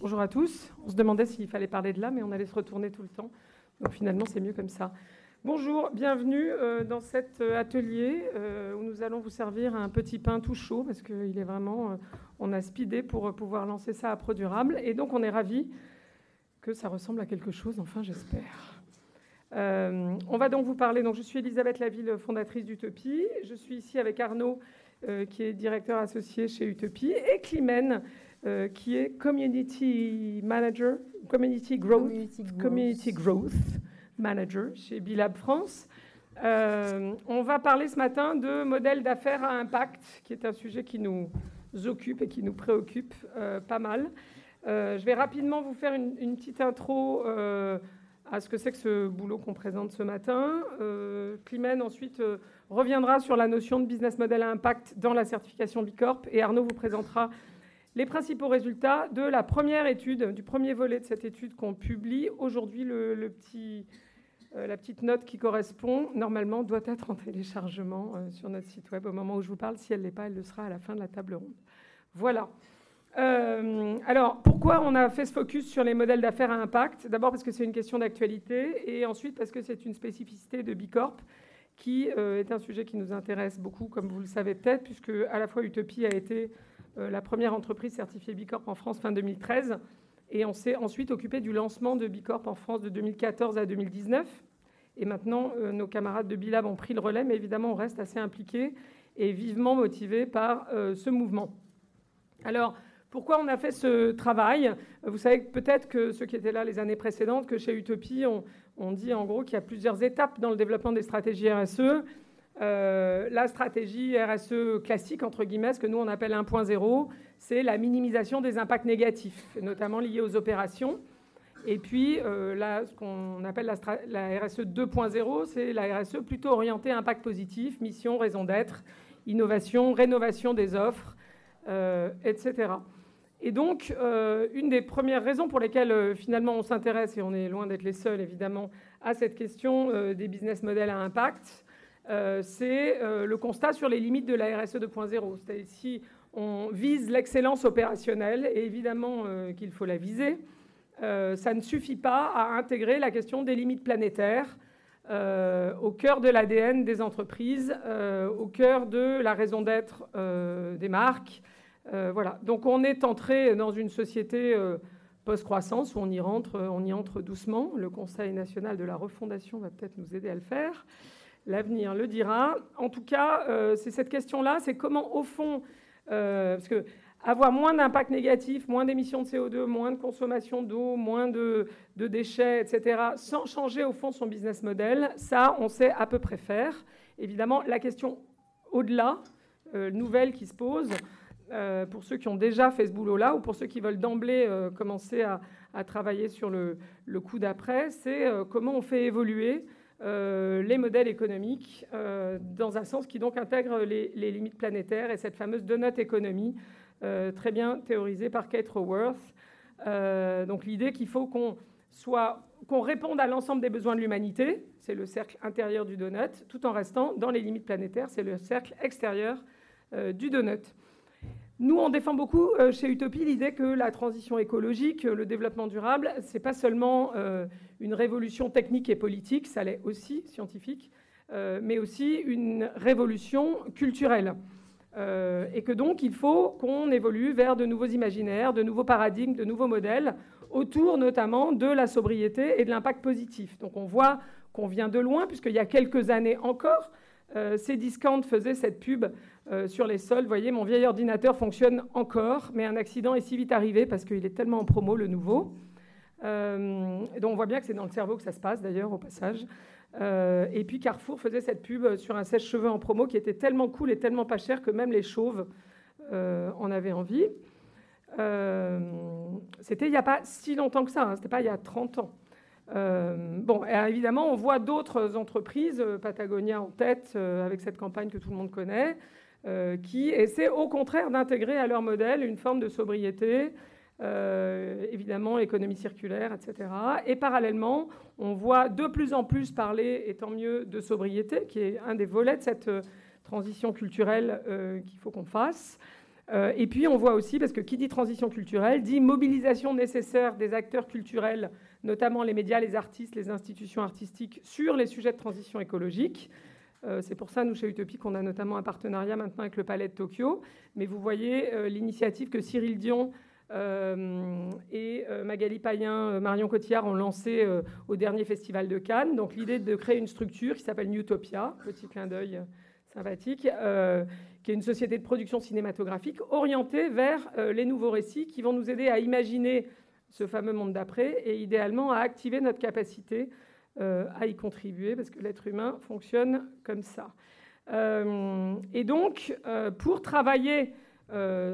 Bonjour à tous. On se demandait s'il fallait parler de là, mais on allait se retourner tout le temps. Donc finalement, c'est mieux comme ça. Bonjour, bienvenue euh, dans cet euh, atelier euh, où nous allons vous servir un petit pain tout chaud parce qu'il est vraiment, on a speedé pour pouvoir lancer ça à Pro Durable. Et donc on est ravis que ça ressemble à quelque chose, enfin j'espère. on va donc vous parler. Donc je suis Elisabeth Laville, fondatrice d'Utopie. Je suis ici avec Arnaud, qui est directeur associé chez Utopie, et Climène, euh, qui est Community Manager, Community Growth, Community Growth, Manager chez Bilab France. Euh, on va parler ce matin de modèle d'affaires à impact, qui est un sujet qui nous occupe et qui nous préoccupe euh, pas mal. je vais rapidement vous faire une, une petite intro à ce que c'est que ce boulot qu'on présente ce matin. Climène ensuite reviendra sur la notion de business model à impact dans la certification Bicorp et Arnaud vous présentera les principaux résultats de la première étude, du premier volet de cette étude qu'on publie aujourd'hui. Euh, la petite note qui correspond, normalement, doit être en téléchargement euh, sur notre site web au moment où je vous parle. Si elle ne l'est pas, elle le sera à la fin de la table ronde. Voilà. Euh, alors, pourquoi on a fait ce focus sur les modèles d'affaires à impact? D'abord parce que c'est une question d'actualité et ensuite parce que c'est une spécificité de Bicorp qui est un sujet qui nous intéresse beaucoup, comme vous le savez peut-être, puisque à la fois Utopie a été la première entreprise certifiée Bicorp en France fin 2013. Et on s'est ensuite occupé du lancement de Bicorp en France de 2014 à 2019. Et maintenant, euh, nos camarades de Bilab ont pris le relais, mais évidemment, on reste assez impliqués et vivement motivés par euh, ce mouvement. Alors, pourquoi on a fait ce travail? Vous savez peut-être que ceux qui étaient là les années précédentes, que chez Utopie, on, on dit en gros qu'il y a plusieurs étapes dans le développement des stratégies RSE. Euh, la stratégie RSE classique, entre guillemets, ce que nous on appelle 1.0, c'est la minimisation des impacts négatifs, notamment liés aux opérations. Et puis, euh, là, ce qu'on appelle la, RSE 2.0, c'est la RSE plutôt orientée à impact positif, mission, raison d'être, innovation, rénovation des offres, euh, etc. Et donc, une des premières raisons pour lesquelles finalement on s'intéresse, et on est loin d'être les seuls évidemment, à cette question des business models à impact, euh, c'est euh, le constat sur les limites de la RSE 2.0. C'est-à-dire si on vise l'excellence opérationnelle, et évidemment euh, qu'il faut la viser, ça ne suffit pas à intégrer la question des limites planétaires au cœur de l'ADN des entreprises, au cœur de la raison d'être des marques. voilà. Donc on est entré dans une société post-croissance où on y rentre, on y entre doucement. Le Conseil national de la refondation va peut-être nous aider à le faire. L'avenir le dira. En tout cas, euh, c'est cette question-là, c'est comment, au fond, euh, parce que avoir moins d'impact négatif, moins d'émissions de CO2, moins de consommation d'eau, moins de, déchets, etc., sans changer au fond son business model, ça, on sait à peu près faire. Évidemment, la question au-delà, euh, nouvelle qui se pose, pour ceux qui ont déjà fait ce boulot-là ou pour ceux qui veulent d'emblée commencer à, travailler sur le, le coup d'après, c'est comment on fait évoluer euh, les modèles économiques euh, dans un sens qui donc intègre les, limites planétaires et cette fameuse donut économie euh, très bien théorisée par Kate Raworth. donc l'idée qu'il faut qu'on soit qu'on réponde à l'ensemble des besoins de l'humanité, c'est le cercle intérieur du donut, tout en restant dans les limites planétaires, c'est le cercle extérieur du donut. Nous, on défend beaucoup euh, chez Utopie l'idée que la transition écologique, le développement durable, ce n'est pas seulement euh, une révolution technique et politique, ça l'est aussi scientifique, euh, mais aussi une révolution culturelle. et que donc, il faut qu'on évolue vers de nouveaux imaginaires, de nouveaux paradigmes, de nouveaux modèles, autour notamment de la sobriété et de l'impact positif. Donc, on voit qu'on vient de loin, puisqu'il y a quelques années encore, Cdiscount faisait cette pub euh, sur les sols. Vous voyez, mon vieil ordinateur fonctionne encore, mais un accident est si vite arrivé parce qu'il est tellement en promo, le nouveau. Euh, donc on voit bien que c'est dans le cerveau que ça se passe, d'ailleurs, au passage. Euh, et puis Carrefour faisait cette pub sur un sèche-cheveux en promo qui était tellement cool et tellement pas cher que même les chauves en avaient envie. c'était il n'y a pas si longtemps que ça, hein, c'était pas il y a 30 ans. Bon, évidemment, on voit d'autres entreprises, Patagonia en tête, avec cette campagne que tout le monde connaît, euh, qui essaient au contraire d'intégrer à leur modèle une forme de sobriété, euh, évidemment l'économie circulaire, etc. Et parallèlement, on voit de plus en plus parler, et tant mieux, de sobriété, qui est un des volets de cette euh, transition culturelle qu'il faut qu'on fasse. Euh, et puis on voit aussi, parce que qui dit transition culturelle, dit mobilisation nécessaire des acteurs culturels, notamment les médias, les artistes, les institutions artistiques, sur les sujets de transition écologique. Euh, c'est pour ça, nous, chez Utopie, qu'on a notamment un partenariat maintenant avec le Palais de Tokyo. Mais vous voyez euh, l'initiative que Cyril Dion et Magali Payen, Marion Cotillard ont lancée au dernier festival de Cannes. Donc l'idée de créer une structure qui s'appelle Newtopia, petit clin d'œil sympathique, qui est une société de production cinématographique orientée vers euh, les nouveaux récits qui vont nous aider à imaginer ce fameux monde d'après et idéalement à activer notre capacité euh, à y contribuer parce que l'être humain fonctionne comme ça. Euh, et donc, pour travailler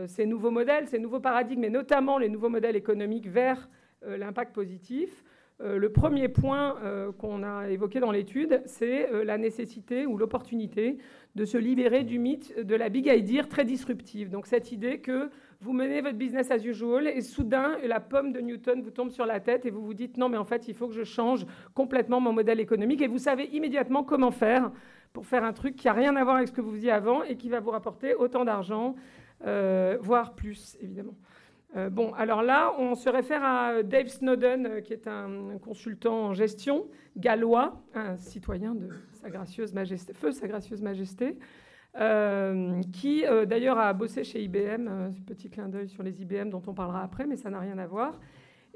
ces nouveaux modèles, ces nouveaux paradigmes, et notamment les nouveaux modèles économiques vers l'impact positif, le premier point qu'on a évoqué dans l'étude, c'est la nécessité ou l'opportunité de se libérer du mythe de la big idea très disruptive. Donc cette idée que vous menez votre business as usual et soudain la pomme de Newton vous tombe sur la tête et vous vous dites non mais en fait il faut que je change complètement mon modèle économique et vous savez immédiatement comment faire pour faire un truc qui n'a rien à voir avec ce que vous faisiez avant et qui va vous rapporter autant d'argent, euh, voire plus évidemment. Euh, bon, alors là, on se réfère à Dave Snowden, euh, qui est un consultant en gestion gallois, un citoyen de Sa Gracieuse Sa Gracieuse Majesté, euh, qui d'ailleurs a bossé chez IBM, petit clin d'œil sur les IBM dont on parlera après, mais ça n'a rien à voir.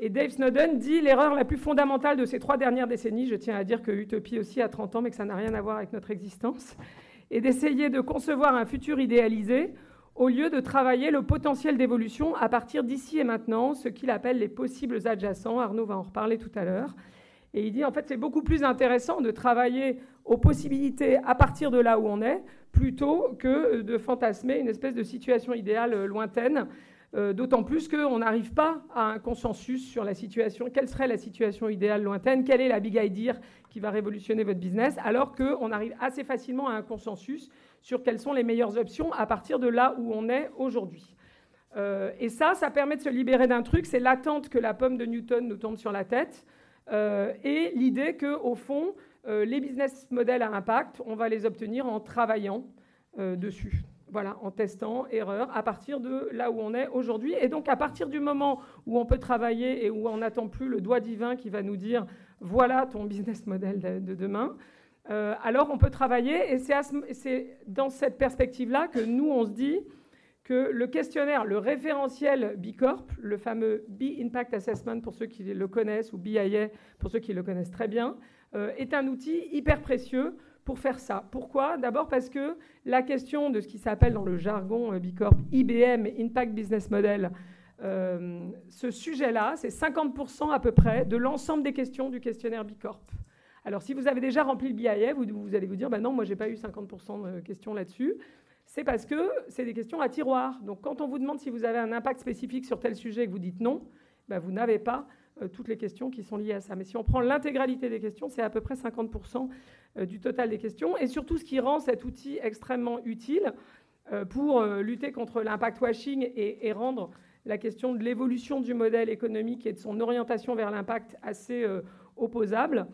Et Dave Snowden dit l'erreur la plus fondamentale de ces trois dernières décennies, je tiens à dire que Utopie aussi a 30 ans, mais que ça n'a rien à voir avec notre existence, est d'essayer de concevoir un futur idéalisé au lieu de travailler le potentiel d'évolution à partir d'ici et maintenant, ce qu'il appelle les possibles adjacents. Arnaud va en reparler tout à l'heure. Et il dit en fait c'est beaucoup plus intéressant de travailler aux possibilités à partir de là où on est, plutôt que de fantasmer une espèce de situation idéale lointaine, euh, d'autant plus qu'on n'arrive pas à un consensus sur la situation. Quelle serait la situation idéale lointaine? Quelle est la big idea qui va révolutionner votre business? Alors qu'on arrive assez facilement à un consensus sur quelles sont les meilleures options à partir de là où on est aujourd'hui. Euh, et ça, ça permet de se libérer d'un truc, c'est l'attente que la pomme de Newton nous tombe sur la tête, euh, et l'idée que, au fond, euh, les business models à impact, on va les obtenir en travaillant dessus. Voilà, en testant, erreur, à partir de là où on est aujourd'hui. Et donc, à partir du moment où on peut travailler et où on n'attend plus le doigt divin qui va nous dire voilà ton business model de demain, euh, alors on peut travailler, et c'est dans cette perspective-là que nous, on se dit que le questionnaire, le référentiel Bicorp, le fameux B Impact Assessment pour ceux qui le connaissent, ou BIA pour ceux qui le connaissent très bien, euh, est un outil hyper précieux pour faire ça. Pourquoi? D'abord parce que la question de ce qui s'appelle dans le jargon euh, Bicorp IBM, Impact Business Model, ce sujet-là, c'est 50% à peu près de l'ensemble des questions du questionnaire Bicorp. Alors, si vous avez déjà rempli le BIA, vous, allez vous dire, bah non, moi, j'ai pas eu 50% de questions là-dessus. C'est parce que c'est des questions à tiroir. Donc, quand on vous demande si vous avez un impact spécifique sur tel sujet et que vous dites non, bah, vous n'avez pas euh, toutes les questions qui sont liées à ça. Mais si on prend l'intégralité des questions, c'est à peu près 50% euh, du total des questions. Et surtout, ce qui rend cet outil extrêmement utile euh, pour lutter contre l'impact washing et, rendre la question de l'évolution du modèle économique et de son orientation vers l'impact assez opposable,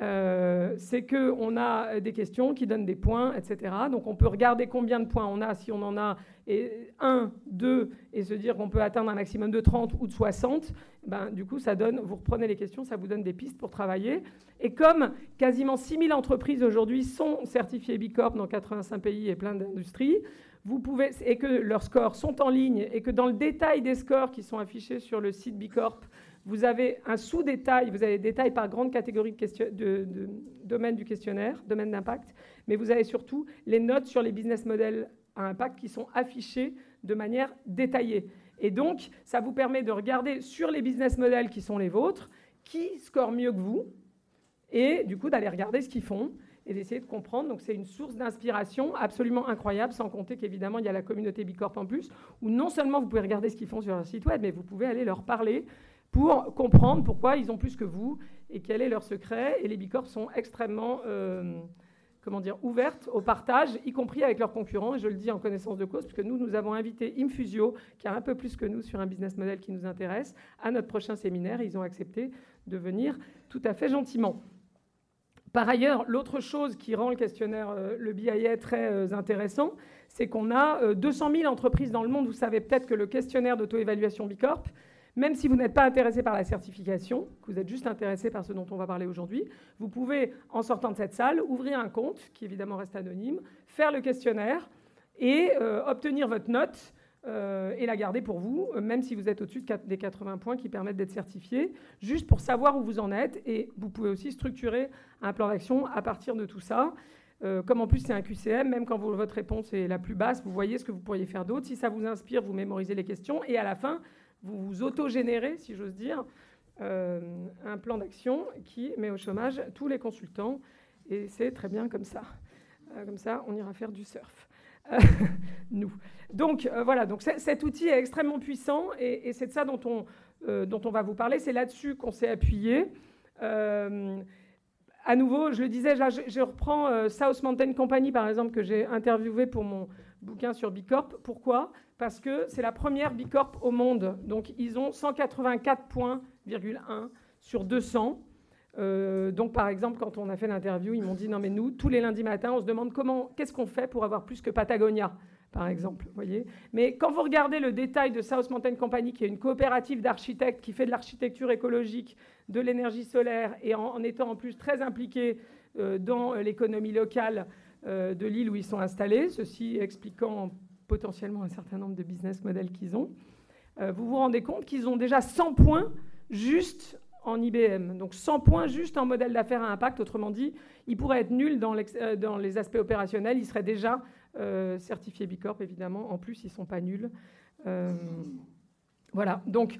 euh, c'est qu'on a des questions qui donnent des points, etc. Donc on peut regarder combien de points on a, si on en a et 1, 2, et se dire qu'on peut atteindre un maximum de 30 ou de 60. Ben, du coup, ça donne, vous reprenez les questions, ça vous donne des pistes pour travailler. Et comme quasiment 6000 entreprises aujourd'hui sont certifiées Bicorp dans 85 pays et plein d'industries, vous pouvez, et que leurs scores sont en ligne, et que dans le détail des scores qui sont affichés sur le site Bicorp, vous avez un sous-détail, vous avez des détails par grande catégorie de, de, domaine du questionnaire, domaine d'impact, mais vous avez surtout les notes sur les business models à impact qui sont affichées de manière détaillée. Et donc, ça vous permet de regarder sur les business models qui sont les vôtres, qui score mieux que vous, et du coup d'aller regarder ce qu'ils font et d'essayer de comprendre. Donc c'est une source d'inspiration absolument incroyable, sans compter qu'évidemment il y a la communauté Bicorp en plus, où non seulement vous pouvez regarder ce qu'ils font sur leur site web, mais vous pouvez aller leur parler pour comprendre pourquoi ils ont plus que vous et quel est leur secret. Et les bicorps sont extrêmement euh, comment dire, ouvertes au partage, y compris avec leurs concurrents. Et je le dis en connaissance de cause, puisque nous, nous avons invité Infusio, qui a un peu plus que nous sur un business model qui nous intéresse, à notre prochain séminaire. Ils ont accepté de venir tout à fait gentiment. Par ailleurs, l'autre chose qui rend le questionnaire, le BIA, très intéressant, c'est qu'on a 200 000 entreprises dans le monde. Vous savez peut-être que le questionnaire d'auto-évaluation Bicorp, même si vous n'êtes pas intéressé par la certification, que vous êtes juste intéressé par ce dont on va parler aujourd'hui, vous pouvez, en sortant de cette salle, ouvrir un compte, qui évidemment reste anonyme, faire le questionnaire et euh, obtenir votre note euh, et la garder pour vous, euh, même si vous êtes au-dessus des 80 points qui permettent d'être certifié, juste pour savoir où vous en êtes. Et vous pouvez aussi structurer un plan d'action à partir de tout ça. comme en plus c'est un QCM, même quand votre réponse est la plus basse, vous voyez ce que vous pourriez faire d'autre. Si ça vous inspire, vous mémorisez les questions et à la fin, vous vous autogénérez, si j'ose dire, euh, un plan d'action qui met au chômage tous les consultants. Et c'est très bien comme ça. Euh, comme ça, on ira faire du surf. Euh, nous. Donc voilà, donc cet outil est extrêmement puissant et, c'est de ça dont on, dont on va vous parler. C'est là-dessus qu'on s'est appuyé. à nouveau, je le disais, je, je reprends South Mountain Company, par exemple, que j'ai interviewé pour mon bouquin sur Bicorp. Pourquoi? Parce que c'est la première Bicorp au monde. Donc ils ont 184 points, sur 200. Euh, donc par exemple, quand on a fait l'interview, ils m'ont dit non mais nous, tous les lundis matins, on se demande comment, qu'est-ce qu'on fait pour avoir plus que Patagonia, par exemple. Voyez? Mais quand vous regardez le détail de South Mountain Company, qui est une coopérative d'architectes qui fait de l'architecture écologique, de l'énergie solaire, et en, étant en plus très impliqué euh, dans l'économie locale de l'île où ils sont installés, ceci expliquant potentiellement un certain nombre de business models qu'ils ont, euh, vous vous rendez compte qu'ils ont déjà 100 points juste en IBM. Donc 100 points juste en modèle d'affaires à impact. Autrement dit, ils pourraient être nuls dans, euh, dans les aspects opérationnels. Ils seraient déjà euh, certifiés Bicorp, évidemment. En plus, ils ne sont pas nuls. voilà. Donc,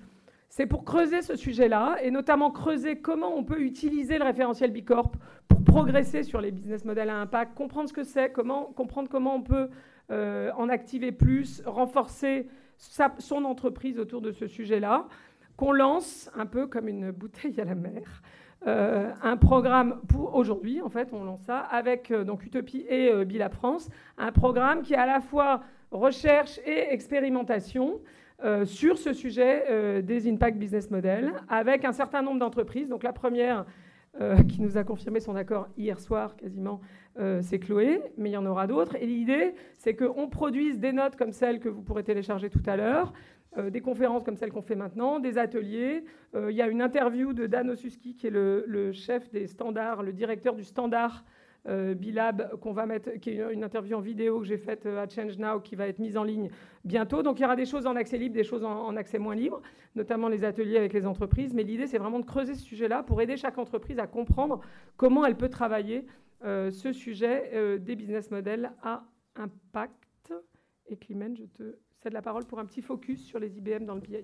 c'est pour creuser ce sujet-là, et notamment creuser comment on peut utiliser le référentiel Bicorp pour progresser sur les business models à impact, comprendre ce que c'est, comment, comprendre comment on peut euh, en activer plus, renforcer son entreprise autour de ce sujet-là, qu'on lance un peu comme une bouteille à la mer. Euh, un programme pour aujourd'hui, en fait, on lance ça avec euh, donc Utopie et Bila France, un programme qui est à la fois recherche et expérimentation sur ce sujet des impact business models, avec un certain nombre d'entreprises. Donc la première, qui nous a confirmé son accord hier soir quasiment, euh, c'est Chloé, mais il y en aura d'autres. Et l'idée, c'est qu'on produise des notes comme celles que vous pourrez télécharger tout à l'heure, euh, des conférences comme celles qu'on fait maintenant, des ateliers. Euh, il y a une interview de Dan Osuski, qui est le, chef des standards, le directeur du standard Bilab, qu'on va mettre, qui est une interview en vidéo que j'ai faite à Change Now, qui va être mise en ligne bientôt. Donc il y aura des choses en accès libre, des choses en accès moins libre, notamment les ateliers avec les entreprises. Mais l'idée, c'est vraiment de creuser ce sujet-là pour aider chaque entreprise à comprendre comment elle peut travailler euh, ce sujet euh, des business models à impact. Et Climène, je te cède la parole pour un petit focus sur les IBM dans le BIA.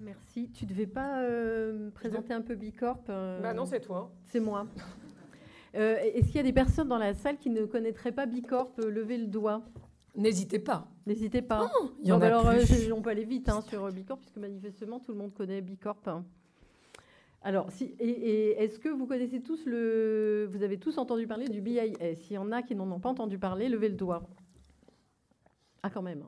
Merci. Tu ne devais pas euh, présenter un peu Bicorp bah Non, c'est toi. C'est moi. Est-ce qu'il y a des personnes dans la salle qui ne connaîtraient pas Bicorp Levez le doigt? N'hésitez pas. N'hésitez pas. Oh, il y en a alors, plus. on peut aller vite hein, sur Bicorp, puisque manifestement, tout le monde connaît Bicorp. Alors, si, et, est-ce que vous connaissez tous le. Vous avez tous entendu parler du BIS S'il y en a qui n'en ont pas entendu parler, levez le doigt. Ah, quand même.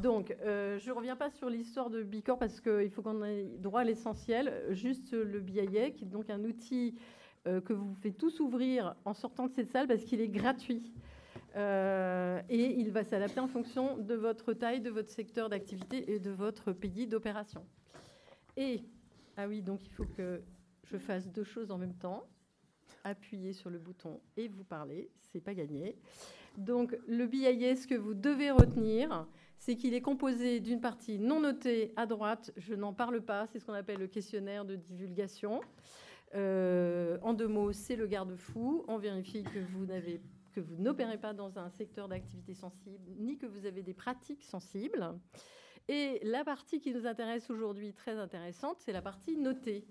Donc, euh, je ne reviens pas sur l'histoire de Bicorp parce qu'il faut qu'on ait droit à l'essentiel. Juste le BIA, qui est donc un outil euh, que vous faites tous ouvrir en sortant de cette salle parce qu'il est gratuit. Euh, et il va s'adapter en fonction de votre taille, de votre secteur d'activité et de votre pays d'opération. Et ah oui, donc il faut que je fasse deux choses en même temps. Appuyer sur le bouton et vous parler, c'est pas gagné. Donc le BIS que vous devez retenir, c'est qu'il est composé d'une partie non notée à droite, je n'en parle pas, c'est ce qu'on appelle le questionnaire de divulgation. Euh, en deux mots, c'est le garde-fou. On vérifie que vous n'opérez pas dans un secteur d'activité sensible, ni que vous avez des pratiques sensibles. Et la partie qui nous intéresse aujourd'hui, très intéressante, c'est la partie notée.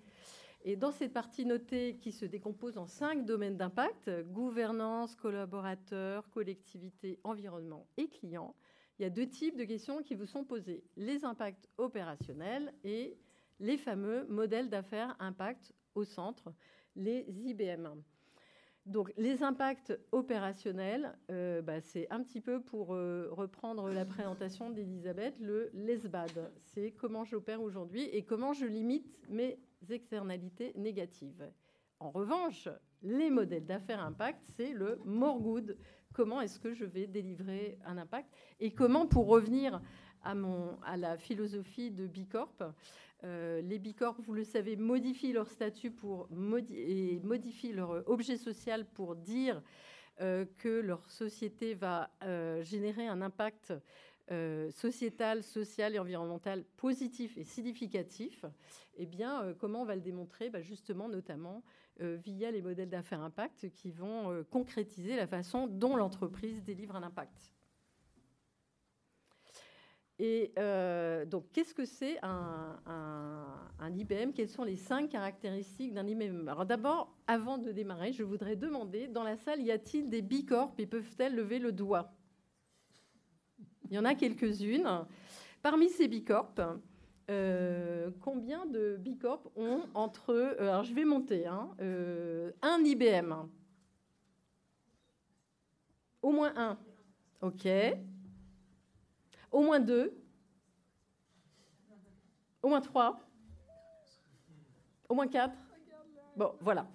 Et dans cette partie notée qui se décompose en cinq domaines d'impact, gouvernance, collaborateurs, collectivité, environnement et clients, il y a deux types de questions qui vous sont posées. Les impacts opérationnels et les fameux modèles d'affaires impact au centre, les IBM. Donc, les impacts opérationnels, euh, bah, c'est un petit peu pour euh, reprendre la présentation d'Elisabeth, le LESBAD. C'est comment j'opère aujourd'hui et comment je limite mes externalités négatives. En revanche, les modèles d'affaires impact, c'est le more good. Comment est-ce que je vais délivrer un impact Et comment, pour revenir à, la philosophie de Bicorp, euh, les Bicorp, vous le savez, modifient leur statut pour et modifient leur objet social pour dire euh, que leur société va euh, générer un impact sociétal, social et environnemental positif et significatif. Eh bien, comment on va le démontrer? Bah, Justement, notamment via les modèles d'affaires impact qui vont concrétiser la façon dont l'entreprise délivre un impact. Et euh, donc, qu'est-ce que c'est un, IBM Quelles sont les cinq caractéristiques d'un IBM Alors d'abord, avant de démarrer, je voudrais demander, dans la salle, y a-t-il des bicorps et peuvent-elles lever le doigt? Il y en a quelques-unes. Parmi ces bicorps, euh, combien de bicorps ont entre... Euh, alors je vais monter. Hein, un IBM. Au moins un. OK. Au moins deux. Au moins trois. Au moins quatre. Bon, voilà.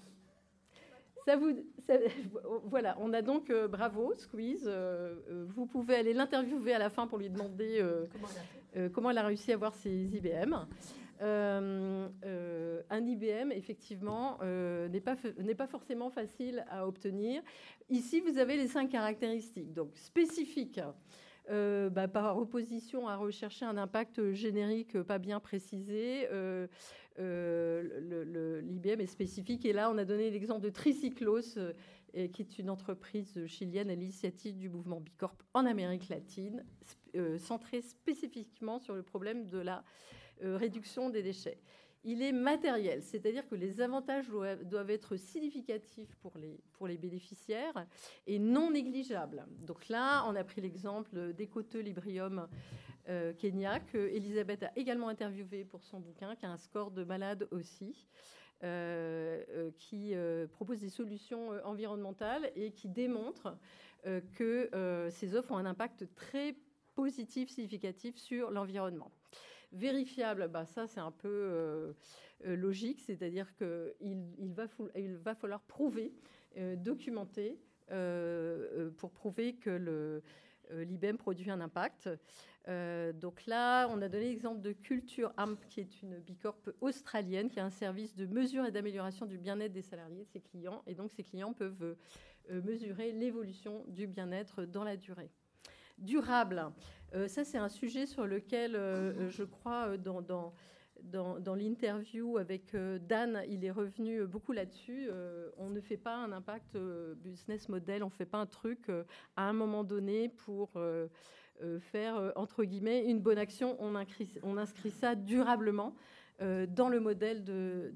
Ça vous, voilà, on a donc euh, bravo, Squeeze. Euh, euh, vous pouvez aller l'interviewer à la fin pour lui demander comment elle a réussi à avoir ses IBM. un IBM, effectivement, n'est pas, pas forcément facile à obtenir. Ici, vous avez les cinq caractéristiques. Donc, spécifiques. Euh, bah, par opposition à rechercher un impact générique pas bien précisé. Euh, L'IBM est spécifique. Et là, on a donné l'exemple de Tricyclos, qui est une entreprise chilienne à l'initiative du mouvement Bicorp en Amérique latine, centrée spécifiquement sur le problème de la réduction des déchets il est matériel, c'est-à-dire que les avantages doivent être significatifs pour les, pour les bénéficiaires et non négligeables. Donc là, on a pris l'exemple d'Ecoteux Librium euh, Kenya, que Elisabeth a également interviewé pour son bouquin, qui a un score de malade aussi. Euh, euh, qui propose des solutions environnementales et qui démontre que ces offres ont un impact très positif, significatif sur l'environnement. Vérifiable, bah ça c'est un peu euh, euh, logique, c'est-à-dire qu'il il va, falloir prouver, euh, documenter pour prouver que l'IBM produit un impact. donc là, on a donné l'exemple de Culture AMP, qui est une bicorp australienne, qui a un service de mesure et d'amélioration du bien-être des salariés, de ses clients. Et donc, ces clients peuvent mesurer l'évolution du bien-être dans la durée durable. Euh, ça, c'est un sujet sur lequel euh, je crois euh, dans, dans, l'interview avec Dan, il est revenu beaucoup là-dessus. on ne fait pas un impact business model, on ne fait pas un truc à un moment donné pour faire, entre guillemets, une bonne action. On inscrit, on inscrit ça durablement dans le modèle de,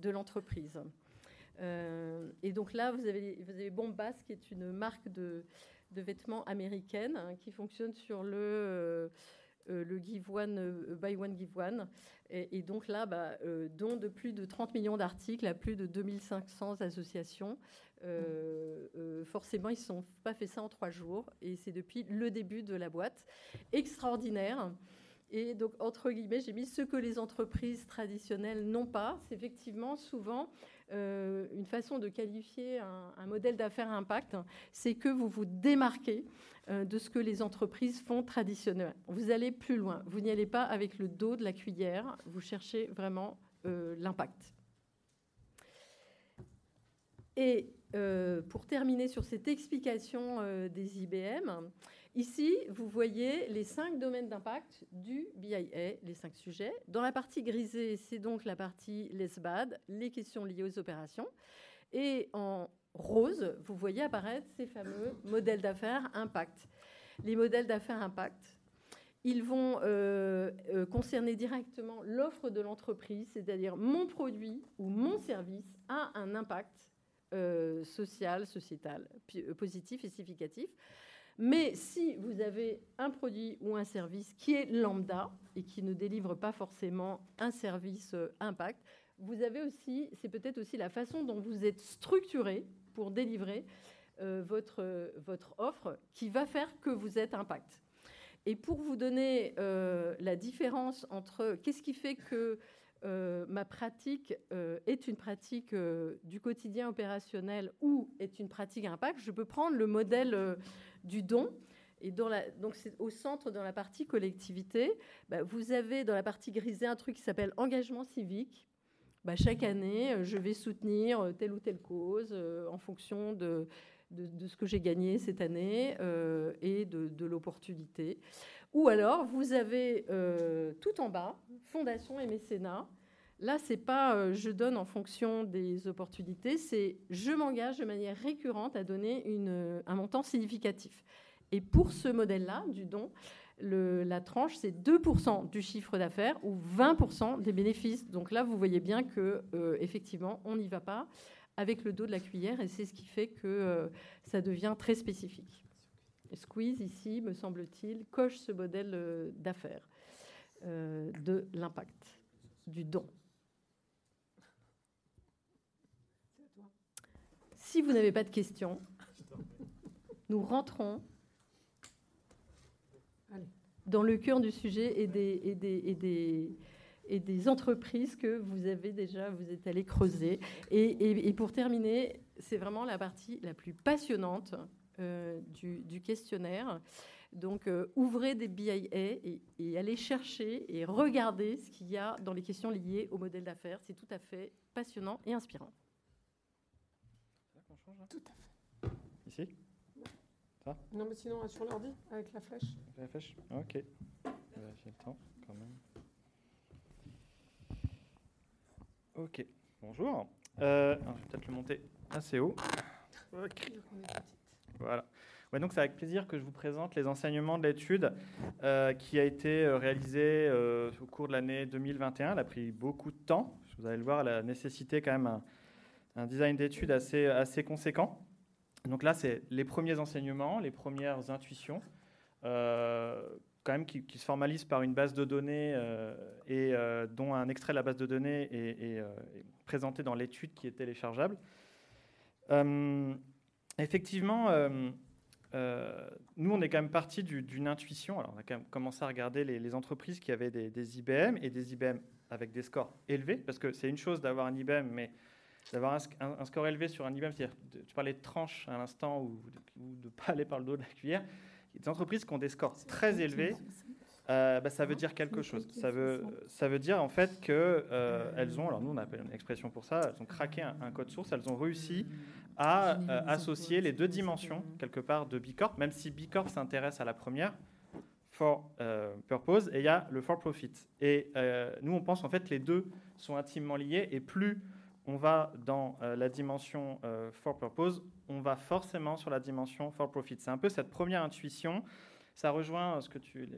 de, l'entreprise. et donc là, vous avez, vous avez Bombas, qui est une marque de, de vêtements américaines hein, qui fonctionne sur le, euh, euh, le give one, euh, buy one, give one. Et, donc là, bah, dont de plus de 30 millions d'articles à plus de 2500 associations. forcément, ils ne sont pas fait ça en trois jours. Et c'est depuis le début de la boîte. Extraordinaire. Et donc, entre guillemets, j'ai mis ce que les entreprises traditionnelles n'ont pas. C'est effectivement souvent euh, une façon de qualifier un, modèle d'affaires impact, c'est que vous vous démarquez euh, de ce que les entreprises font traditionnellement. Vous allez plus loin. Vous n'y allez pas avec le dos de la cuillère. Vous cherchez vraiment euh, l'impact. Et pour terminer sur cette explication des IBM, Ici, vous voyez les cinq domaines d'impact du BIA, les cinq sujets. Dans la partie grisée, c'est donc la partie LESBAD, les questions liées aux opérations. Et en rose, vous voyez apparaître ces fameux modèles d'affaires impact. Les modèles d'affaires impact, ils vont euh, euh, concerner directement l'offre de l'entreprise, c'est-à-dire mon produit ou mon service a un impact euh, social, sociétal, positif et significatif. Mais si vous avez un produit ou un service qui est lambda et qui ne délivre pas forcément un service euh, impact, vous avez aussi, c'est peut-être aussi la façon dont vous êtes structuré pour délivrer votre, votre offre qui va faire que vous êtes impact. Et pour vous donner la différence entre qu'est-ce qui fait que ma pratique est une pratique du quotidien opérationnel ou est une pratique impact, je peux prendre le modèle du don. Et donc c'est au centre dans la partie collectivité, bah, vous avez dans la partie grisée un truc qui s'appelle engagement civique. Bah, chaque année, je vais soutenir telle ou telle cause en fonction de, ce que j'ai gagné cette année et de l'opportunité. Ou alors, vous avez tout en bas, fondation et mécénat. Là, c'est pas je donne en fonction des opportunités, c'est je m'engage de manière récurrente à donner une, un montant significatif. Et pour ce modèle-là, du don, la tranche, c'est 2% du chiffre d'affaires ou 20% des bénéfices. Donc là, vous voyez bien que euh, effectivement, on n'y va pas avec le dos de la cuillère et c'est ce qui fait que euh, ça devient très spécifique. Squeeze, ici, me semble-t-il, coche ce modèle euh, d'affaires de l'impact, du don. Si vous n'avez pas de questions, nous rentrons dans le cœur du sujet et des, et des, entreprises que vous avez déjà, vous êtes allé creuser. Et pour terminer, c'est vraiment la partie la plus passionnante euh, du, du, questionnaire. Donc, euh, ouvrez des BIA et, et, allez chercher et regarder ce qu'il y a dans les questions liées au modèle d'affaires. C'est tout à fait passionnant et inspirant. Tout à fait. Ici? Non, mais sinon, sur l'ordi, avec la flèche. La flèche? Ok. Vérifier le temps, quand même. Ok, bonjour. Euh, je vais peut-être le monter assez haut. Voilà. Donc c'est avec plaisir que je vous présente les enseignements de l'étude euh, qui a été euh, réalisée au cours de l'année 2021. Elle a pris beaucoup de temps. Vous allez le voir, elle a nécessité quand même un, design d'étude assez, conséquent. Donc là, c'est les premiers enseignements, les premières intuitions, euh, quand même qui, se formalisent par une base de données euh, et euh, dont un extrait de la base de données est, présenté dans l'étude qui est téléchargeable. Effectivement, nous, on est quand même parti d'une intuition. Alors, on a quand même commencé à regarder les, entreprises qui avaient des, des, IBM et des IBM avec des scores élevés, parce que c'est une chose d'avoir un IBM, mais d'avoir un, score élevé sur un IBM, c'est-à-dire, tu parlais de tranche à l'instant ou de ne pas aller par le dos de la cuillère, des entreprises qui ont des scores très élevés, euh, bah, ça veut dire quelque chose. Ça veut, ça veut dire en fait qu'elles euh, ont, alors nous on appelle une expression pour ça, elles ont craqué un, code source, elles ont réussi à euh, associer les deux dimensions quelque part de Bicorp, même si Bicorp s'intéresse à la première, for purpose, et il y a le for profit. Et nous on pense en fait les deux sont intimement liés, et plus on va dans euh, la dimension euh, for purpose, on va forcément sur la dimension for profit. C'est un peu cette première intuition. Ça rejoint ce que tu,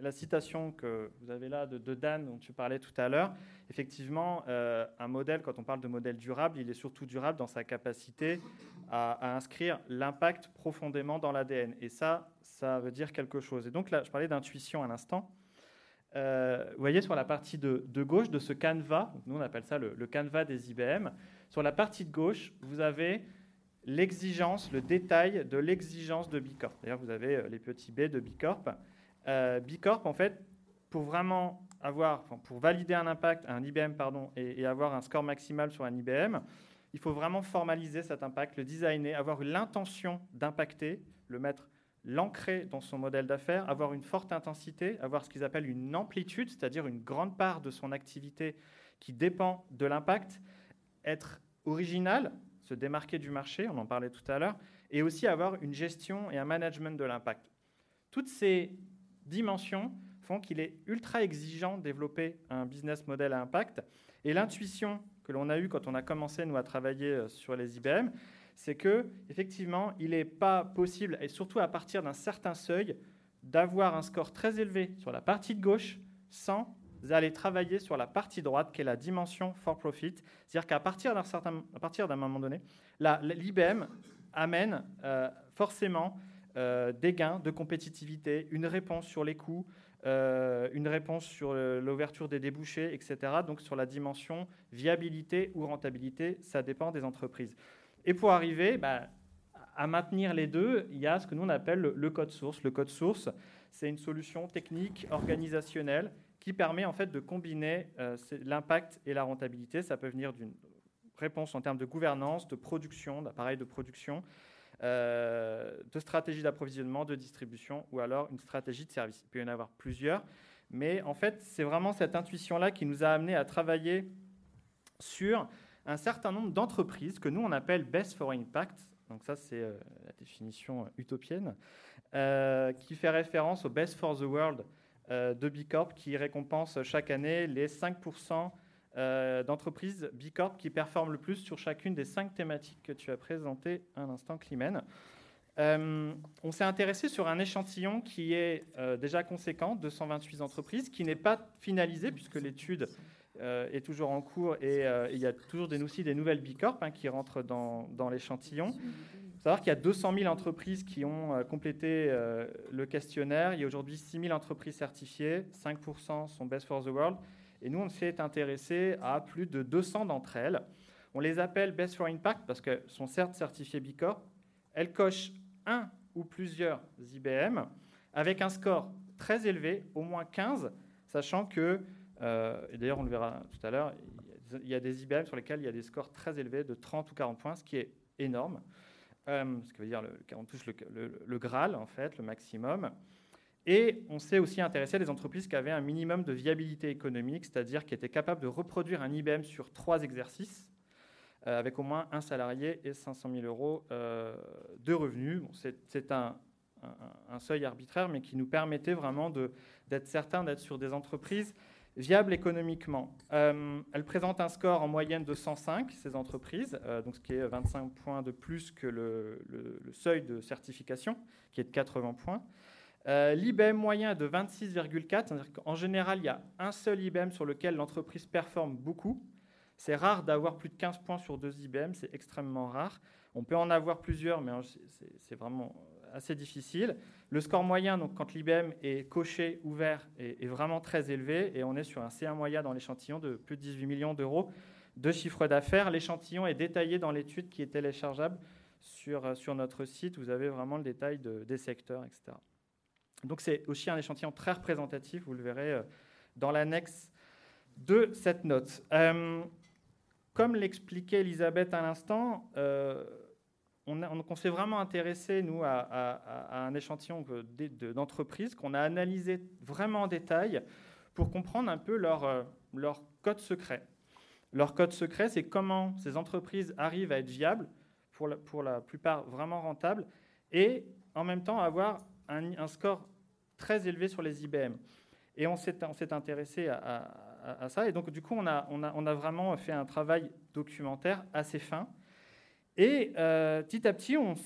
la, citation que vous avez là de, Dan dont tu parlais tout à l'heure. Effectivement, euh, un modèle, quand on parle de modèle durable, il est surtout durable dans sa capacité à, inscrire l'impact profondément dans l'ADN. Et ça, ça veut dire quelque chose. Et donc là, je parlais d'intuition à l'instant. Euh, vous voyez sur la partie de, gauche de ce canevas, nous on appelle ça le, canevas des IBM, sur la partie de gauche, vous avez l'exigence, le détail de l'exigence de Bicorp. D'ailleurs, vous avez euh, les petits B de Bicorp. Euh, Bicorp, en fait, pour vraiment avoir, pour valider un impact, un IBM, pardon, et, et, avoir un score maximal sur un IBM, il faut vraiment formaliser cet impact, le designer, avoir l'intention d'impacter, le mettre l'ancrer dans son modèle d'affaires, avoir une forte intensité, avoir ce qu'ils appellent une amplitude, c'est-à-dire une grande part de son activité qui dépend de l'impact, être original, se démarquer du marché, on en parlait tout à l'heure, et aussi avoir une gestion et un management de l'impact. Toutes ces dimensions font qu'il est ultra exigeant de développer un business model à impact. Et l'intuition que l'on a eue quand on a commencé, nous, à travailler euh, sur les IBM, c'est que effectivement, il n'est pas possible, et surtout à partir d'un certain seuil, d'avoir un score très élevé sur la partie de gauche sans aller travailler sur la partie droite, qui est la dimension for profit. C'est-à-dire qu'à partir d'un moment donné, l'IBM amène euh, forcément euh, des gains de compétitivité, une réponse sur les coûts, euh, une réponse sur l'ouverture des débouchés, etc. Donc sur la dimension viabilité ou rentabilité, ça dépend des entreprises. Et pour arriver bah, à maintenir les deux, il y a ce que nous on appelle le, code source. Le code source, c'est une solution technique, organisationnelle, qui permet en fait de combiner euh, l'impact et la rentabilité. Ça peut venir d'une réponse en termes de gouvernance, de production, d'appareils de production, euh, de stratégie d'approvisionnement, de distribution, ou alors une stratégie de service. Il peut y en avoir plusieurs, mais en fait, c'est vraiment cette intuition-là qui nous a amené à travailler sur un certain nombre d'entreprises que nous, on appelle Best for Impact. Donc ça, c'est euh, la définition utopienne, qui fait référence au Best for the World de B Corp, qui récompense chaque année les 5% euh, d'entreprises B Corp qui performent le plus sur chacune des cinq thématiques que tu as présentées à l'instant, Climène. Euh, on s'est intéressé sur un échantillon qui est euh, déjà conséquent, 228 entreprises, qui n'est pas finalisé puisque l'étude est toujours en cours et il y a toujours des, aussi des nouvelles B Corp hein, qui rentrent dans l'échantillon. Faut savoir qu'il y a 200 000 entreprises qui ont complété le questionnaire. Il y a aujourd'hui 6 000 entreprises certifiées, 5% sont Best for the World. Et nous, on s'est intéressé à plus de 200 d'entre elles. On les appelle Best for Impact parce qu'elles sont certes certifiées B Corp. Elles cochent un ou plusieurs IBM avec un score très élevé, au moins 15, sachant que, euh, et d'ailleurs on le verra tout à l'heure, il y a des IBM sur lesquels il y a des scores très élevés de 30 ou 40 points, ce qui est énorme. Ce qui veut dire le, touche le, Graal, en fait, le maximum. Et on s'est aussi intéressé à des entreprises qui avaient un minimum de viabilité économique, c'est-à-dire qui étaient capables de reproduire un IBM sur trois exercices, euh, avec au moins un salarié et 500 000 euros euh, de revenus. c'est un, seuil arbitraire, mais qui nous permettait vraiment d'être certains d'être sur des entreprises viables économiquement. Euh, elles présentent un score en moyenne de 105, ces entreprises, donc ce qui est 25 points de plus que le, seuil de certification, qui est de 80 points. Euh, L'IBM moyen est de 26,4, c'est-à-dire qu'en général, il y a un seul IBM sur lequel l'entreprise performe beaucoup. C'est rare d'avoir plus de 15 points sur deux IBM, c'est extrêmement rare. On peut en avoir plusieurs, mais c'est vraiment assez difficile. Le score moyen, donc quand l'IBM est coché, ouvert, est, vraiment très élevé, et on est sur un C1 moyen dans l'échantillon de plus de 18 millions d'euros de chiffre d'affaires. L'échantillon est détaillé dans l'étude qui est téléchargeable sur, sur notre site. Vous avez vraiment le détail des secteurs, etc. Donc c'est aussi un échantillon très représentatif, vous le verrez euh, dans l'annexe de cette note. Euh, comme l'expliquait Elisabeth à l'instant, euh, on, s'est vraiment intéressé, nous, à, un échantillon d'entreprises qu'on a analysé vraiment en détail pour comprendre un peu leur, leur code secret. Leur code secret, c'est comment ces entreprises arrivent à être viables, pour la, plupart vraiment rentables, et en même temps avoir un, score très élevé sur les IBM. Et on s'est intéressé à, ça. Et donc, du coup, on a, vraiment fait un travail documentaire assez fin. Et euh, petit à petit, on,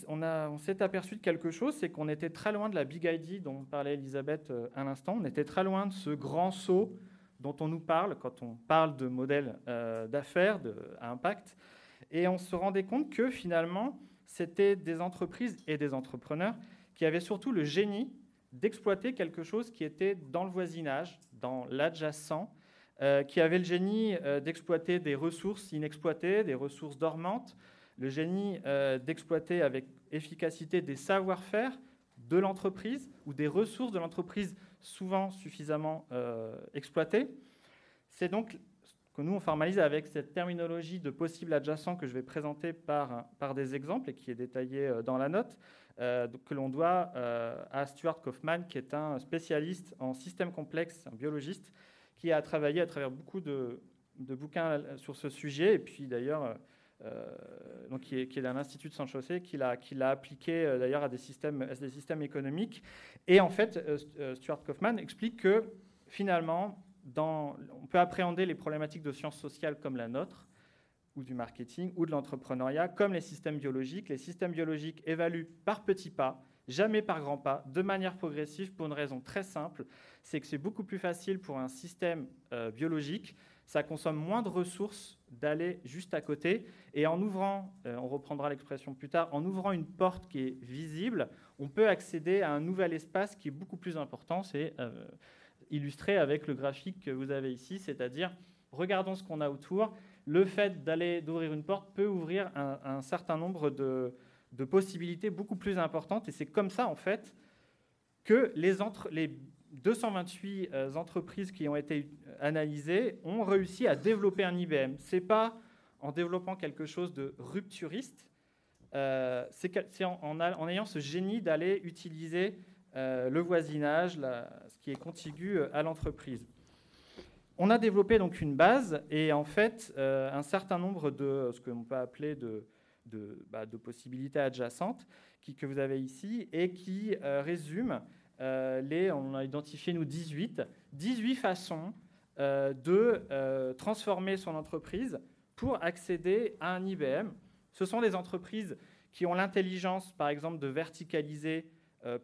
s'est aperçu de quelque chose, c'est qu'on était très loin de la Big ID dont parlait Elisabeth euh, à l'instant. On était très loin de ce grand saut dont on nous parle quand on parle de modèle euh, d'affaires à impact. Et on se rendait compte que finalement, c'était des entreprises et des entrepreneurs qui avaient surtout le génie d'exploiter quelque chose qui était dans le voisinage, dans l'adjacent, qui avait le génie d'exploiter des ressources inexploitées, des ressources dormantes, le génie euh, d'exploiter avec efficacité des savoir-faire de l'entreprise ou des ressources de l'entreprise souvent suffisamment exploitées. C'est donc que nous, on formalise avec cette terminologie de possible adjacent que je vais présenter par, par des exemples et qui est détaillée dans la note. Euh, que l'on doit euh, à Stuart Kaufman, qui est un spécialiste en systèmes complexes, un biologiste, qui a travaillé à travers beaucoup de, bouquins sur ce sujet, et puis d'ailleurs, euh, donc qui est, qui d'un institut de Saint-Chaussée, qui l'a appliqué d'ailleurs à des systèmes, économiques. Et en fait, Stuart Kaufman explique que finalement, on peut appréhender les problématiques de sciences sociales comme la nôtre, ou du marketing ou de l'entrepreneuriat, comme les systèmes biologiques. Les systèmes biologiques évaluent par petits pas, jamais par grands pas, de manière progressive, pour une raison très simple, c'est que c'est beaucoup plus facile pour un système euh, biologique, ça consomme moins de ressources d'aller juste à côté, et en ouvrant, euh, on reprendra l'expression plus tard, en ouvrant une porte qui est visible, on peut accéder à un nouvel espace qui est beaucoup plus important, c'est euh, illustré avec le graphique que vous avez ici, c'est-à-dire regardons ce qu'on a autour, le fait d'aller d'ouvrir une porte peut ouvrir un, certain nombre de, possibilités beaucoup plus importantes. Et c'est comme ça, en fait, que les, les 228 euh, entreprises qui ont été analysées ont réussi à développer un IBM. Ce n'est pas en développant quelque chose de rupturiste, euh, c'est en, ayant ce génie d'aller utiliser euh, le voisinage, ce qui est contigu à l'entreprise. On a développé donc une base et en fait un certain nombre de ce que l'on peut appeler de, bah, possibilités adjacentes que vous avez ici et qui résument euh, les, on a identifié nous 18, 18 façons euh, de euh, transformer son entreprise pour accéder à un IBM. Ce sont des entreprises qui ont l'intelligence, par exemple, de verticaliser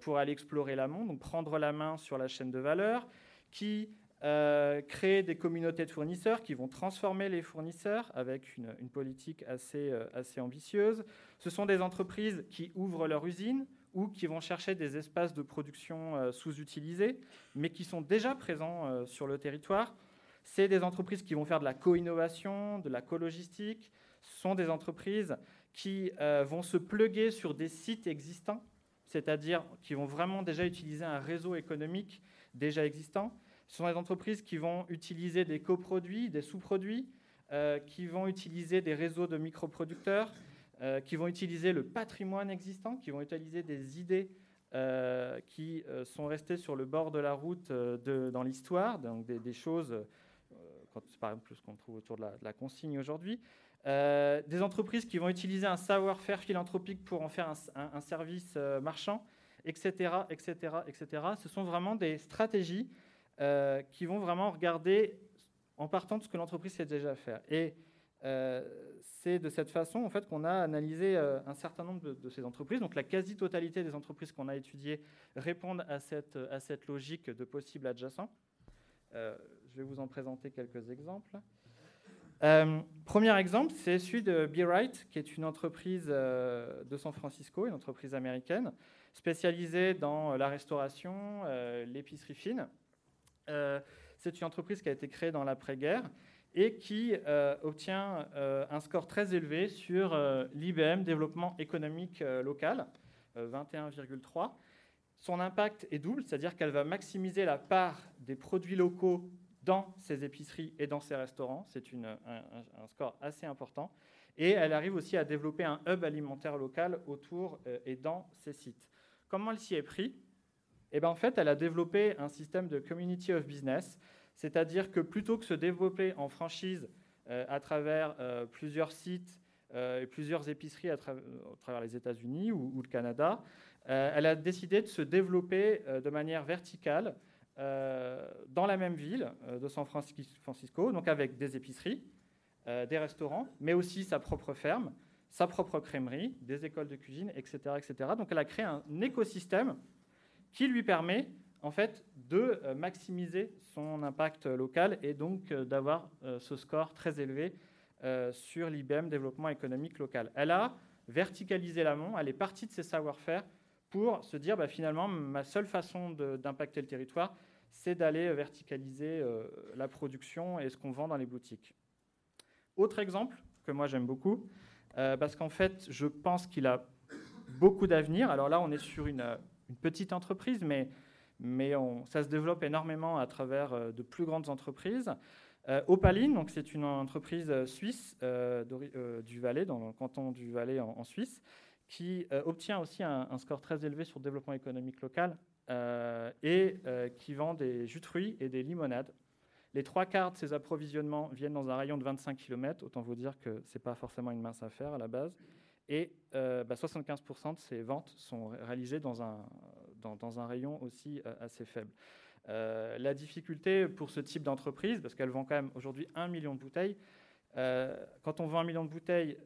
pour aller explorer l'amont, donc prendre la main sur la chaîne de valeur, qui créent des communautés de fournisseurs qui vont transformer les fournisseurs avec une, une politique assez, assez ambitieuse. Ce sont des entreprises qui ouvrent leur usine, ou qui vont chercher des espaces de production euh, sous-utilisés, mais qui sont déjà présents euh, sur le territoire. C'est des entreprises qui vont faire de la co-innovation, de la co-logistique. Ce sont des entreprises qui euh, vont se pluguer sur des sites existants, c'est-à-dire qui vont vraiment déjà utiliser un réseau économique déjà existant. Ce sont des entreprises qui vont utiliser des coproduits, des sous-produits, qui vont utiliser des réseaux de microproducteurs, euh, qui vont utiliser le patrimoine existant, qui vont utiliser des idées euh, qui euh, sont restées sur le bord de la route dans l'histoire, donc des, choses, par exemple ce qu'on trouve autour de la, consigne aujourd'hui, des entreprises qui vont utiliser un savoir-faire philanthropique pour en faire un, service marchand, etc., etc., etc. Ce sont vraiment des stratégies qui vont vraiment regarder en partant de ce que l'entreprise sait déjà faire. Et euh, c'est de cette façon en fait, qu'on a analysé euh, un certain nombre de, ces entreprises. Donc la quasi-totalité des entreprises qu'on a étudiées répondent à cette, cette logique de possible adjacent. Euh, je vais vous en présenter quelques exemples. premier exemple, c'est celui de Be Right, qui est une entreprise de San Francisco, une entreprise américaine, spécialisée dans la restauration, l'épicerie fine. c'est une entreprise qui a été créée dans l'après-guerre et qui euh, obtient euh, un score très élevé sur euh, l'IBM développement économique local, 21,3. Son impact est double, c'est-à-dire qu'elle va maximiser la part des produits locaux dans ses épiceries et dans ses restaurants. C'est un, score assez important. Et elle arrive aussi à développer un hub alimentaire local autour et dans ses sites. Comment elle s'y est pris? Eh ben, En fait, elle a développé un système de community of business c'est-à-dire que plutôt que se développer en franchise euh, à travers euh, plusieurs sites euh, et plusieurs épiceries à, travers les États-Unis ou, le Canada, elle a décidé de se développer de manière verticale dans la même ville de San Francisco, donc avec des épiceries, des restaurants, mais aussi sa propre ferme, sa propre crèmerie, des écoles de cuisine, etc., etc. Donc elle a créé un écosystème qui lui permet en fait, de euh, maximiser son impact local et donc euh, d'avoir euh, ce score très élevé sur l'IBM développement économique local. Elle a verticalisé l'amont, elle est partie de ses savoir-faire pour se dire bah, finalement, ma seule façon d'impacter le territoire, c'est d'aller verticaliser la production et ce qu'on vend dans les boutiques. Autre exemple que moi j'aime beaucoup, parce qu'en fait, je pense qu'il a beaucoup d'avenir. Alors là, on est sur une, une petite entreprise, mais mais ça se développe énormément à travers euh, de plus grandes entreprises. Euh, Opaline, donc c'est une entreprise euh, suisse du Valais, dans le canton du Valais en, Suisse, qui obtient aussi un, score très élevé sur le développement économique local et qui vend des jus de fruits et des limonades. Les trois quarts de ces approvisionnements viennent dans un rayon de 25 km, autant vous dire que ce n'est pas forcément une mince affaire à la base. Et 75% bah, de ces ventes sont réalisées dans un, dans, un rayon aussi euh, assez faible. Euh, la difficulté pour ce type d'entreprise, parce qu'elle vend quand même aujourd'hui un million de bouteilles, euh, quand on vend un million de bouteilles,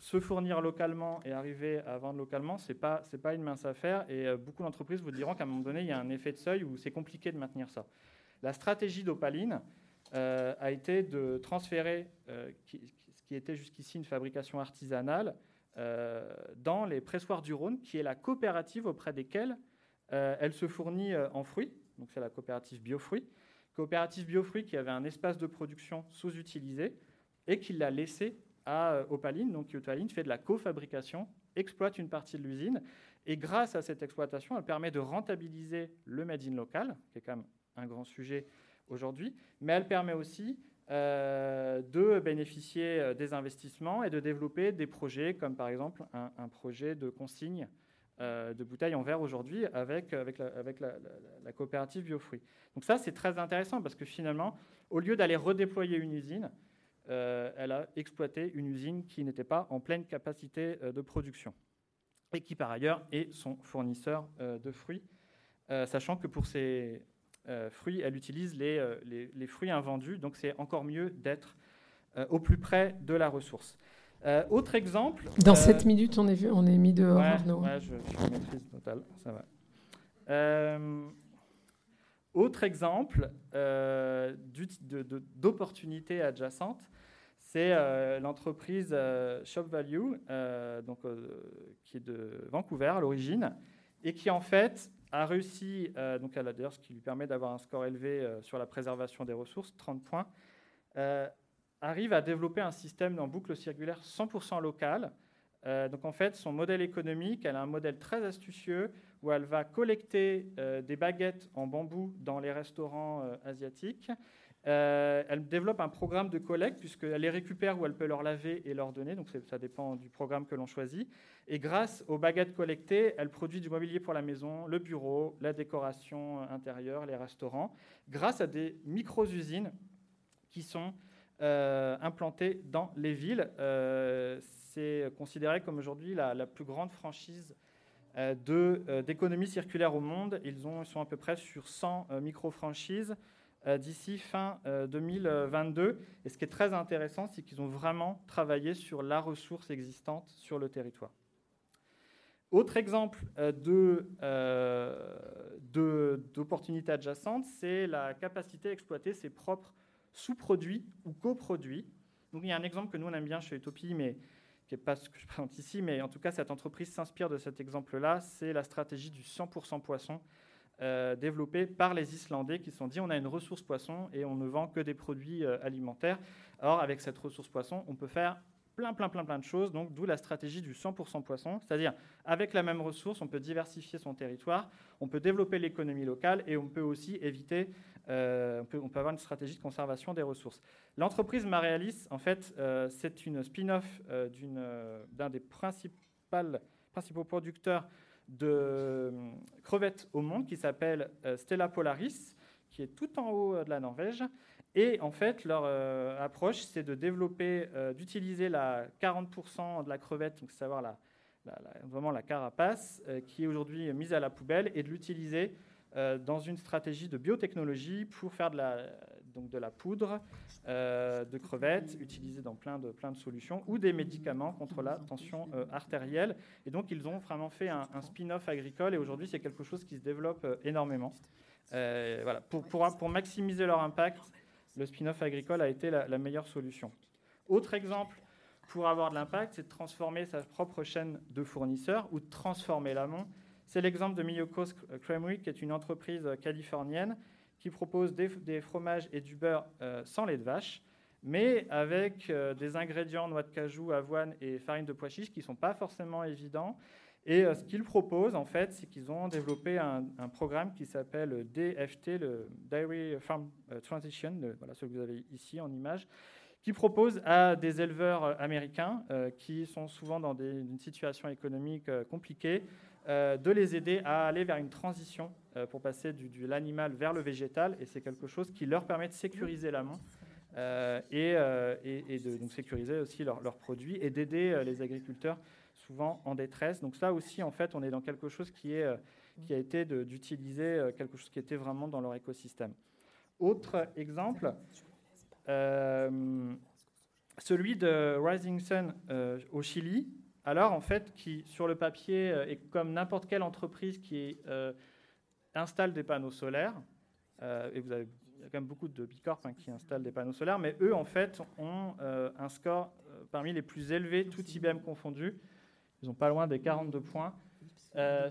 se fournir localement et arriver à vendre localement, ce n'est pas, pas une mince affaire. Et beaucoup d'entreprises vous diront qu'à un moment donné, il y a un effet de seuil où c'est compliqué de maintenir ça. La stratégie d'Opaline a été de transférer ce qui était jusqu'ici une fabrication artisanale dans les pressoirs du Rhône, qui est la coopérative auprès desquelles euh, elle se fournit euh, en fruits, donc c'est la coopérative Biofruits. Coopérative Biofruits qui avait un espace de production sous-utilisé et qu'il l'a laissé à Opaline. Donc Opaline fait de la cofabrication, exploite une partie de l'usine, et grâce à cette exploitation, elle permet de rentabiliser le made in local, qui est quand même un grand sujet aujourd'hui, mais elle permet aussi euh, de bénéficier euh, des investissements et de développer des projets comme par exemple un, projet de consigne euh, de bouteilles en verre aujourd'hui avec, la, avec la, coopérative Biofruit. Donc ça, c'est très intéressant parce que finalement, au lieu d'aller redéployer une usine, elle a exploité une usine qui n'était pas en pleine capacité de production et qui par ailleurs est son fournisseur de fruits, sachant que pour ces euh, fruits, elle utilise euh, les, les, fruits invendus, donc c'est encore mieux d'être euh, au plus près de la ressource. Autre exemple. Dans 7 minutes, on est, vu, on est mis dehors. Ouais, je, je maîtrise totale, ça va. autre exemple d'opportunité adjacente, c'est l'entreprise Shop Value, donc, qui est de Vancouver à l'origine, et qui en fait a réussi, euh, donc à d'ailleurs ce qui lui permet d'avoir un score élevé euh, sur la préservation des ressources, 30 points, euh, arrive à développer un système en boucle circulaire 100% local. donc en fait, son modèle économique, elle a un modèle très astucieux où elle va collecter des baguettes en bambou dans les restaurants asiatiques euh, elle développe un programme de collecte puisqu'elle les récupère ou elle peut leur laver et leur donner, donc ça dépend du programme que l'on choisit. Et grâce aux baguettes collectées, elle produit du mobilier pour la maison, le bureau, la décoration intérieure, les restaurants, grâce à des micro-usines qui sont euh, dans les villes. Euh, c'est considéré comme aujourd'hui la, plus grande franchise d'économie circulaire au monde. Ils, ont, ils sont à peu près sur 100 micro-franchises. Euh, d'ici fin 2022. Euh, Et ce qui est très intéressant, c'est qu'ils ont vraiment travaillé sur la ressource existante sur le territoire. Autre exemple euh, d'opportunité adjacente, c'est la capacité à exploiter ses propres sous-produits ou coproduits. Donc, il y a un exemple que nous on aime bien chez Utopie, mais qui n'est pas ce que je présente ici, mais en tout cas cette entreprise s'inspire de cet exemple-là. C'est la stratégie du 100% poisson euh, développé par les Islandais qui se sont dit on a une ressource poisson et on ne vend que des produits euh, alimentaires. Or, avec cette ressource poisson, on peut faire plein, plein, plein, plein de choses. Donc, d'où la stratégie du 100% poisson, c'est-à-dire avec la même ressource, on peut diversifier son territoire, on peut développer l'économie locale et on peut aussi éviter, euh, on, peut, avoir une stratégie de conservation des ressources. L'entreprise Marealis, en fait, c'est une spin-off d'un des principaux producteurs de euh, crevettes au monde qui s'appelle euh, Stella Polaris, qui est tout en haut euh, de la Norvège. Et en fait, leur approche, c'est de développer, d'utiliser la 40% de la crevette, donc savoir la, vraiment la carapace, qui est aujourd'hui mise à la poubelle, et de l'utiliser dans une stratégie de biotechnologie pour faire de la, donc de la poudre euh, de crevettes utilisée dans plein de, plein de solutions ou des médicaments contre la tension euh, artérielle. Et donc, ils ont vraiment fait un, spin-off agricole et aujourd'hui, c'est quelque chose qui se développe euh, énormément. voilà. Pour, pour, maximiser leur impact, le spin-off agricole a été la, meilleure solution. Autre exemple pour avoir de l'impact, c'est de transformer sa propre chaîne de fournisseurs ou de transformer l'amont. C'est l'exemple de Miyokos Creamery, qui est une entreprise californienne qui propose des, fromages et du beurre euh, sans lait de vache, mais avec euh, des ingrédients noix de cajou, avoine et farine de pois chiches qui ne sont pas forcément évidents. Et euh, ce qu'ils proposent, en fait, c'est qu'ils ont développé un, programme qui s'appelle DFT, le Dairy Farm Transition, voilà ce que vous avez ici en image, qui propose à des éleveurs américains qui sont souvent dans des, une situation économique compliquée de les aider à aller vers une transition euh, pour passer du, l'animal vers le végétal, et c'est quelque chose qui leur permet de sécuriser euh, et, euh, et, de donc, sécuriser aussi leurs produits et d'aider les agriculteurs souvent en détresse. Donc ça aussi, en fait, on est dans quelque chose qui, est, qui a été d'utiliser quelque chose qui était vraiment dans leur écosystème. Autre exemple, celui de Rising Sun au Chili. Alors, en fait, qui, sur le papier, est comme n'importe quelle entreprise qui est installent des panneaux solaires, euh, et vous avez, il y a quand même beaucoup de Bicorp hein, qui installent des panneaux solaires, mais eux, en fait, ont euh, un score euh, parmi les plus élevés, tout IBM confondu. Ils ont pas loin des 42 points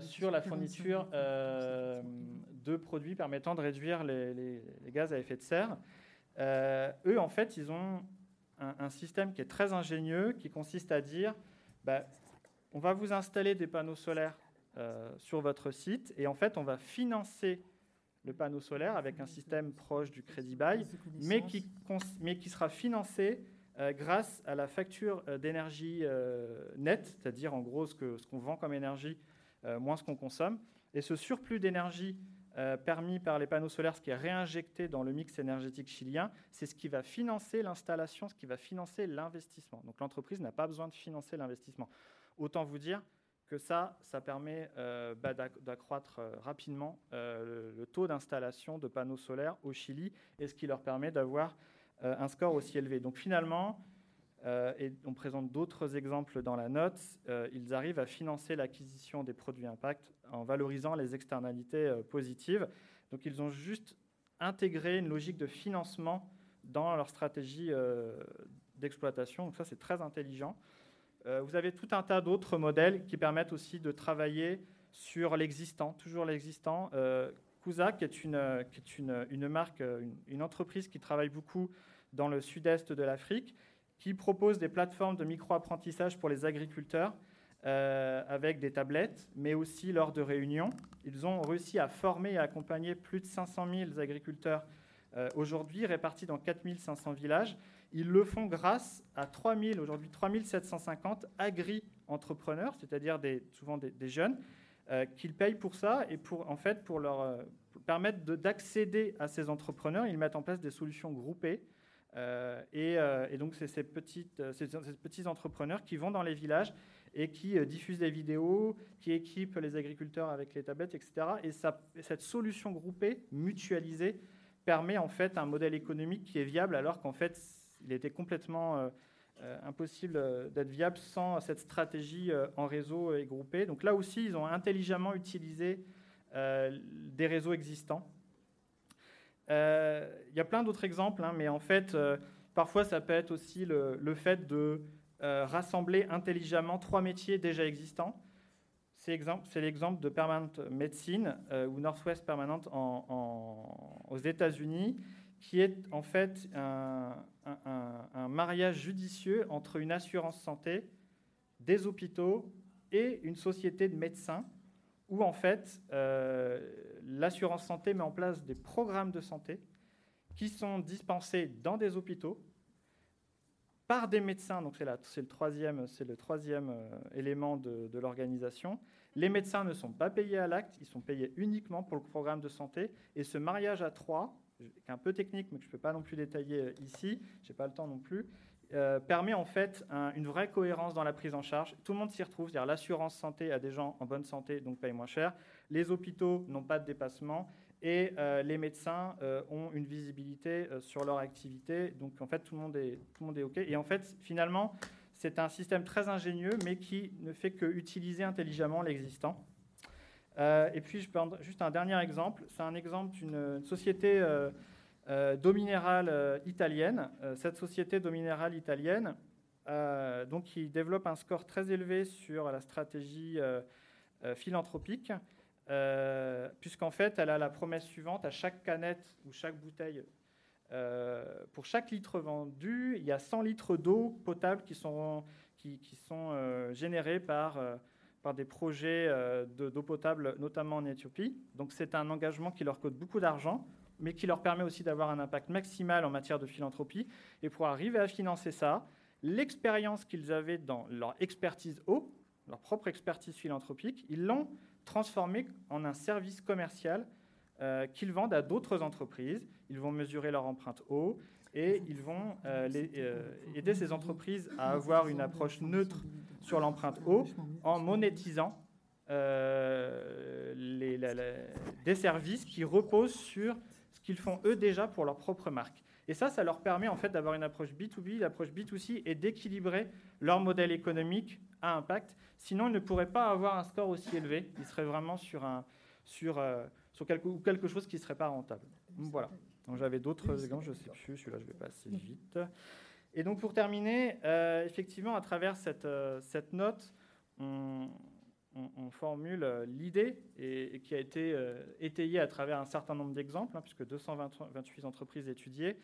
sur la fourniture de produits permettant de réduire les, gaz à effet de serre. eux, en fait, ils ont un, système qui est très ingénieux, qui consiste à dire, bah, on va vous installer des panneaux solaires euh, sur votre site, et en fait, on va financer le panneau solaire avec un système proche du crédit bail, mais qui, mais qui sera financé euh, grâce à la facture euh, d'énergie nette, c'est-à-dire en gros ce qu'on ce qu'on vend comme énergie moins ce qu'on consomme. Et ce surplus d'énergie permis par les panneaux solaires, ce qui est réinjecté dans le mix énergétique chilien, c'est ce qui va financer l'installation, ce qui va financer l'investissement. Donc l'entreprise n'a pas besoin de financer l'investissement. Autant vous dire que ça, ça permet euh, bah, d'accroître euh, rapidement euh, le, taux d'installation de panneaux solaires au Chili et ce qui leur permet d'avoir un score aussi élevé. Donc finalement, et on présente d'autres exemples dans la note, ils arrivent à financer l'acquisition des produits impact en valorisant les externalités positives. Donc ils ont juste intégré une logique de financement dans leur stratégie d'exploitation. Donc ça, c'est très intelligent. Euh, vous avez tout un tas d'autres modèles qui permettent aussi de travailler sur l'existant, toujours l'existant. Euh, qui est une marque, une, entreprise qui travaille beaucoup dans le sud-est de l'Afrique, qui propose des plateformes de micro-apprentissage pour les agriculteurs euh, avec des tablettes, mais aussi lors de réunions. Ils ont réussi à former et accompagner plus de 500 000 agriculteurs euh, aujourd'hui répartis dans 4500 villages. Ils le font grâce à 3000, aujourd'hui 3750 agri-entrepreneurs, c'est-à-dire souvent des, jeunes, euh, qu'ils payent pour ça et pour, en fait, pour leur euh, permettre d'accéder à ces entrepreneurs, ils mettent en place des solutions groupées. Euh, et, donc, c'est ces, petites, ces, petits entrepreneurs qui vont dans les villages et qui diffusent des vidéos, qui équipent les agriculteurs avec les tablettes, etc. Et cette solution groupée, mutualisée, permet en fait un modèle économique qui est viable alors qu'en fait il était complètement euh, euh, impossible euh, d'être viable sans cette stratégie en réseau et groupé. Donc là aussi, ils ont intelligemment utilisé des réseaux existants. Il y a plein d'autres exemples, hein, mais en fait, parfois ça peut être aussi le, fait de rassembler intelligemment trois métiers déjà existants. C'est l'exemple de Permanent Medicine ou Northwest Permanent aux États-Unis, qui est en fait un, mariage judicieux entre une assurance santé, des hôpitaux et une société de médecins, où en fait euh, l'assurance santé met en place des programmes de santé qui sont dispensés dans des hôpitaux par des médecins, donc c'est le troisième, euh, élément de, de l'organisation. Les médecins ne sont pas payés à l'acte, ils sont payés uniquement pour le programme de santé. Et ce mariage à trois, qui est un peu technique, mais que je ne peux pas non plus détailler euh, ici, je n'ai pas le temps non plus, euh, permet en fait une vraie cohérence dans la prise en charge. Tout le monde s'y retrouve, c'est-à-dire l'assurance santé a des gens en bonne santé, donc paye moins cher. Les hôpitaux n'ont pas de dépassement et euh, les médecins ont une visibilité sur leur activité. Donc en fait, tout le monde est, tout le monde est OK. Et en fait, finalement, c'est un système très ingénieux, mais qui ne fait que utiliser intelligemment l'existant. Euh, et puis, je prends juste un dernier exemple. C'est un exemple d'une société euh, euh, d'eau minérale italienne. cette société d'eau minérale italienne, donc, qui développe un score très élevé sur la stratégie philanthropique, puisqu'en fait, elle a la promesse suivante à chaque canette ou chaque bouteille. pour chaque litre vendu, il y a 100 litres d'eau potable qui sont, sont générés par des projets euh, d'eau potable, notamment en Éthiopie. Donc c'est un engagement qui leur coûte beaucoup d'argent, mais qui leur permet aussi d'avoir un impact maximal en matière de philanthropie. Et pour arriver à financer ça, l'expérience qu'ils avaient dans leur expertise eau, leur propre expertise philanthropique, ils l'ont transformé en un service commercial euh, qu'ils vendent à d'autres entreprises. Ils vont mesurer leur empreinte eau et ils vont euh, aider ces entreprises à avoir une approche neutre sur l'empreinte eau en monétisant euh, les, des services qui reposent sur ce qu'ils font eux déjà pour leur propre marque. Et ça, ça leur permet en fait d'avoir une approche B2B, l'approche B2C et d'équilibrer leur modèle économique à impact. Sinon, ils ne pourraient pas avoir un score aussi élevé. Ils seraient vraiment sur, un, sur, euh, sur quelque, quelque chose qui ne serait pas rentable. Voilà. Donc j'avais d'autres exemples, je ne sais plus, celui-là je vais passer vite. Et donc pour terminer, euh, effectivement, à travers cette, euh, cette note, on, formule euh, l'idée et, qui a été étayée à travers un certain nombre d'exemples, hein, puisque 228 entreprises étudiées,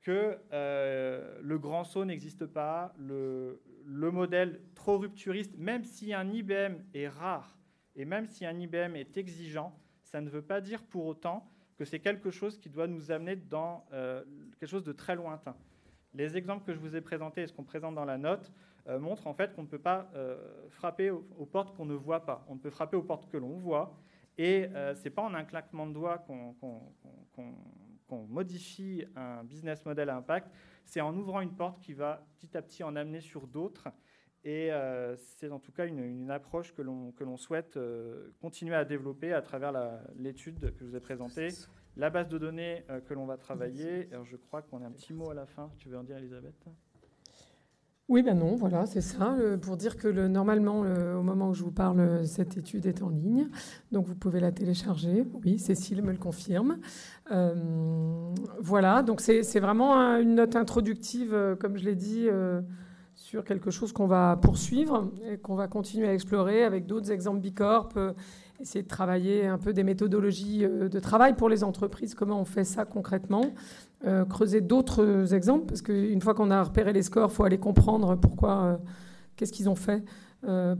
que le grand saut n'existe pas, le, le modèle trop rupturiste, même si un IBM est rare et même si un IBM est exigeant, ça ne veut pas dire pour autant que c'est quelque chose qui doit nous amener dans euh, quelque chose de très lointain. Les exemples que je vous ai présentés et ce qu'on présente dans la note euh, montrent en fait qu'on ne peut pas euh, frapper aux, portes qu'on ne voit pas. On ne peut frapper aux portes que l'on voit. Et ce n'est pas en un claquement de doigts qu'on modifie un business model à impact, c'est en ouvrant une porte qui va petit à petit en amener sur d'autres. Et euh, c'est en tout cas une, approche que l'on souhaite euh, continuer à développer à travers l'étude que je vous ai présentée, la base de données euh, que l'on va travailler. Alors je crois qu'on a un petit mot à la fin. Tu veux en dire, Elisabeth? Oui, ben non, voilà, c'est ça. pour dire que le, normalement, au moment où je vous parle, cette étude est en ligne. Donc vous pouvez la télécharger. Oui, Cécile me le confirme. voilà, donc c'est vraiment une note introductive, comme je l'ai dit sur quelque chose qu'on va poursuivre et qu'on va continuer à explorer avec d'autres exemples Bicorp, euh, essayer de travailler un peu des méthodologies euh, de travail pour les entreprises, comment on fait ça concrètement, euh, creuser d'autres exemples, parce qu'une fois qu'on a repéré les scores, il faut aller comprendre pourquoi, qu'est-ce qu'ils ont fait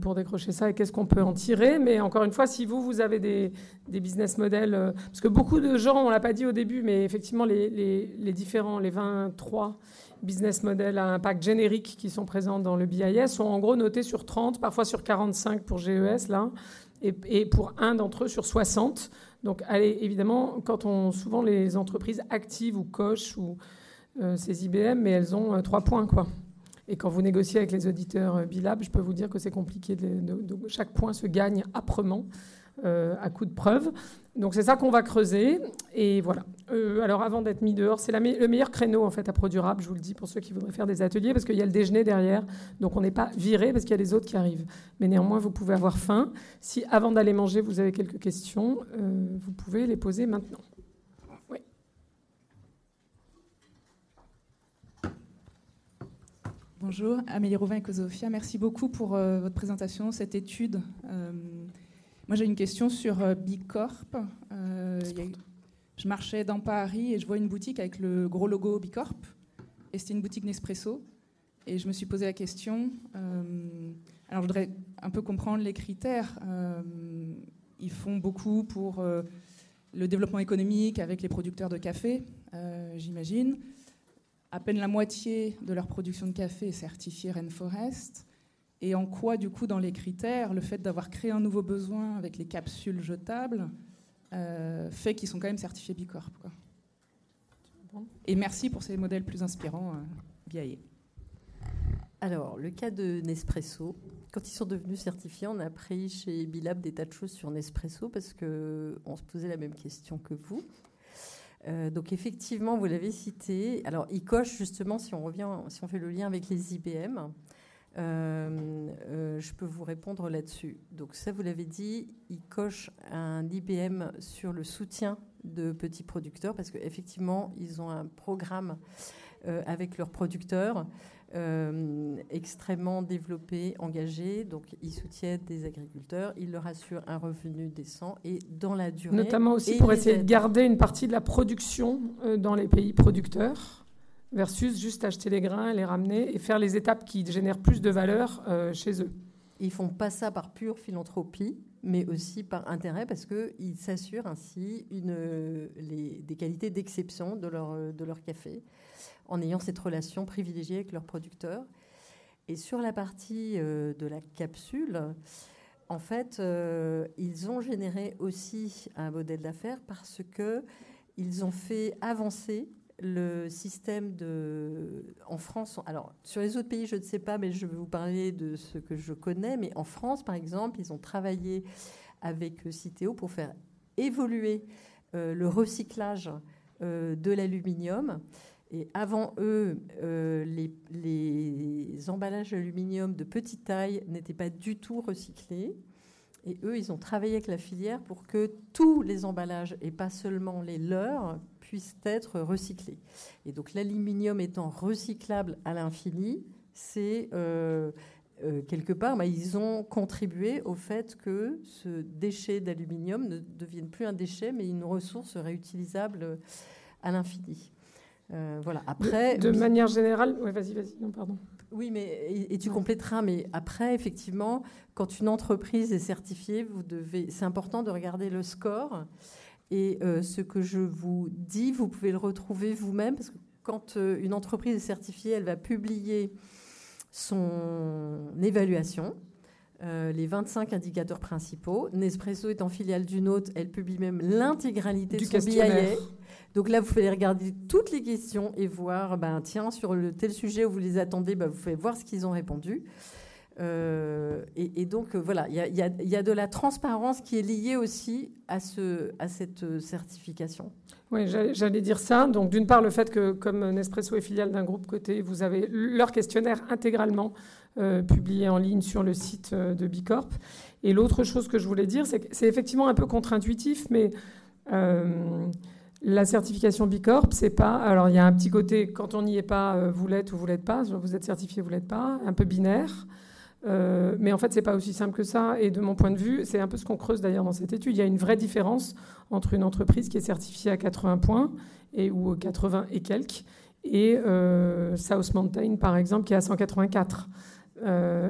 pour décrocher ça et qu'est-ce qu'on peut en tirer. Mais encore une fois, si vous, vous avez des, business models, parce que beaucoup de gens, on ne l'a pas dit au début, mais effectivement, les, les différents, les 23 business models à impact générique qui sont présents dans le BIS sont en gros notés sur 30, parfois sur 45 pour GES, là, et, pour un d'entre eux sur 60. Donc, allez, évidemment, quand on, souvent les entreprises actives ou cochent ou euh, ces IBM, mais elles ont euh, trois points, quoi. Et quand vous négociez avec les auditeurs euh, Bilab, je peux vous dire que c'est compliqué. Chaque point se gagne âprement à coup de preuves. Donc c'est ça qu'on va creuser. Et voilà. Euh, alors avant d'être mis dehors, c'est le meilleur créneau en fait à durable, je vous le dis pour ceux qui voudraient faire des ateliers, parce qu'il y a le déjeuner derrière. Donc on n'est pas viré parce qu'il y a les autres qui arrivent. Mais néanmoins, vous pouvez avoir faim. Si avant d'aller manger, vous avez quelques questions, euh, vous pouvez les poser maintenant. Oui. Bonjour, Amélie Rouvin et Cosofia. Merci beaucoup pour euh, votre présentation, cette étude. Moi, j'ai une question sur euh, Bicorp. Euh, je marchais dans Paris et je vois une boutique avec le gros logo Bicorp. Et c'était une boutique Nespresso. Et je me suis posé la question. Euh, alors, je voudrais un peu comprendre les critères. ils font beaucoup pour le développement économique avec les producteurs de café, j'imagine. À peine la moitié de leur production de café est certifiée Rainforest. Et en quoi, du coup, dans les critères, le fait d'avoir créé un nouveau besoin avec les capsules jetables euh, fait qu'ils sont quand même certifiés Bicorp. Quoi. Et merci pour ces modèles plus inspirants, euh, Alors, le cas de Nespresso, quand ils sont devenus certifiés, on a appris chez Bilab des tas de choses sur Nespresso parce qu'on se posait la même question que vous. Euh, donc effectivement, vous l'avez cité. Alors, il coche justement, si on revient, si on fait le lien avec les IBM, euh, euh, je peux vous répondre là-dessus. Donc ça, vous l'avez dit, ils cochent un IBM sur le soutien de petits producteurs parce qu'effectivement, ils ont un programme euh, avec leurs producteurs extrêmement développé, engagé. Donc ils soutiennent des agriculteurs, ils leur assurent un revenu décent et dans la durée. Notamment aussi pour essayer de garder une partie de la production dans les pays producteurs versus juste acheter les grains, les ramener et faire les étapes qui génèrent plus de valeur euh, chez eux. Ils font pas ça par pure philanthropie, mais aussi par intérêt parce qu'ils s'assurent ainsi une, des qualités d'exception de leur, de leur café en ayant cette relation privilégiée avec leurs producteurs. Et sur la partie euh, de la capsule, en fait, euh, ils ont généré aussi un modèle d'affaires parce que ils ont fait avancer le système de, en France, alors sur les autres pays, je ne sais pas, mais je vais vous parler de ce que je connais. Mais en France, par exemple, ils ont travaillé avec Citeo pour faire évoluer euh, le recyclage euh, de l'aluminium. Et avant eux, euh, les, les, emballages d'aluminium de petite taille n'étaient pas du tout recyclés. Et eux, ils ont travaillé avec la filière pour que tous les emballages, et pas seulement les leurs, puissent être recyclés. Et donc l'aluminium étant recyclable à l'infini, c'est euh, euh, quelque part, bah, ils ont contribué au fait que ce déchet d'aluminium ne devienne plus un déchet, mais une ressource réutilisable à l'infini. voilà. Après, de, manière générale, ouais, vas-y, vas-y, non, pardon. Oui, mais et, tu compléteras. Mais après, effectivement, quand une entreprise est certifiée, vous devez. C'est important de regarder le score. Et ce que je vous dis, vous pouvez le retrouver vous-même parce que quand une entreprise est certifiée, elle va publier son évaluation, euh, les 25 indicateurs principaux. Nespresso est en filiale d'une autre, elle publie même l'intégralité de son BIA. Donc là, vous pouvez regarder toutes les questions et voir, ben, tiens, sur le tel sujet où vous les attendez, ben, vous pouvez voir ce qu'ils ont répondu. Euh, et, donc, euh, voilà, il y, a de la transparence qui est liée aussi à, ce, à cette certification. Oui, j'allais dire ça. Donc, d'une part, le fait que, comme Nespresso est filiale d'un groupe côté, vous avez leur questionnaire intégralement euh, publié en ligne sur le site euh, de Bicorp. Et l'autre chose que je voulais dire, c'est que c'est effectivement un peu contre-intuitif, mais euh, la certification Bicorp, c'est pas. Alors, il y a un petit côté, quand on n'y est pas, vous l'êtes ou vous l'êtes pas. Vous êtes certifié, vous l'êtes pas, un peu binaire. Euh, mais en fait, c'est pas aussi simple que ça. Et de mon point de vue, c'est un peu ce qu'on creuse d'ailleurs dans cette étude. Il y a une vraie différence entre une entreprise qui est certifiée à 80 points et ou 80 et quelques, et euh, South Mountain, par exemple, qui est à 184. Euh,